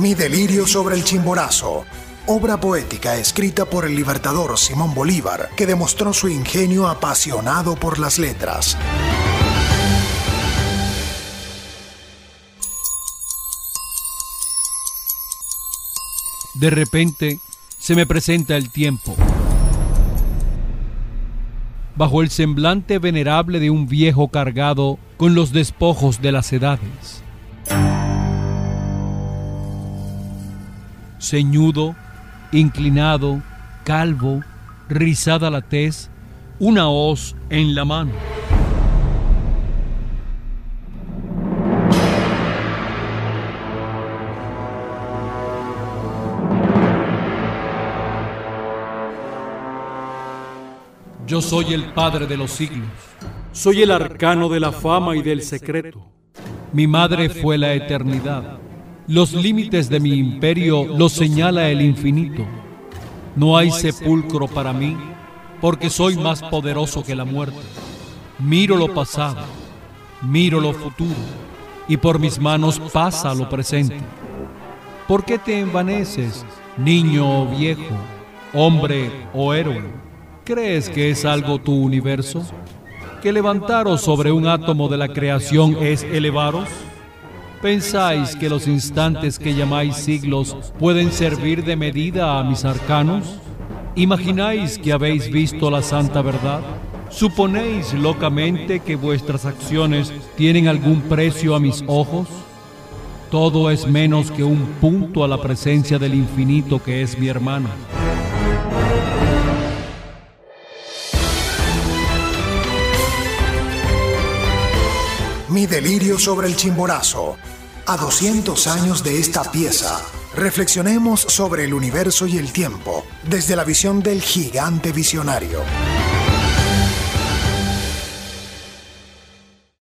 Mi delirio sobre el chimborazo. Obra poética escrita por el libertador Simón Bolívar, que demostró su ingenio apasionado por las letras. De repente se me presenta el tiempo. Bajo el semblante venerable de un viejo cargado con los despojos de las edades. Ceñudo, inclinado, calvo, rizada la tez, una hoz en la mano. Yo soy el Padre de los siglos. Soy el arcano de la fama y del secreto. Mi madre fue la eternidad. Los límites de mi imperio los señala el infinito. No hay sepulcro para mí, porque soy más poderoso que la muerte. Miro lo pasado, miro lo futuro, y por mis manos pasa lo presente. ¿Por qué te envaneces, niño o viejo, hombre o héroe? ¿Crees que es algo tu universo? ¿Que levantaros sobre un átomo de la creación es elevaros? ¿Pensáis que los instantes que llamáis siglos pueden servir de medida a mis arcanos? ¿Imagináis que habéis visto la santa verdad? ¿Suponéis locamente que vuestras acciones tienen algún precio a mis ojos? Todo es menos que un punto a la presencia del infinito que es mi hermano. Mi delirio sobre el chimborazo. A 200 años de esta pieza, reflexionemos sobre el universo y el tiempo desde la visión del gigante visionario.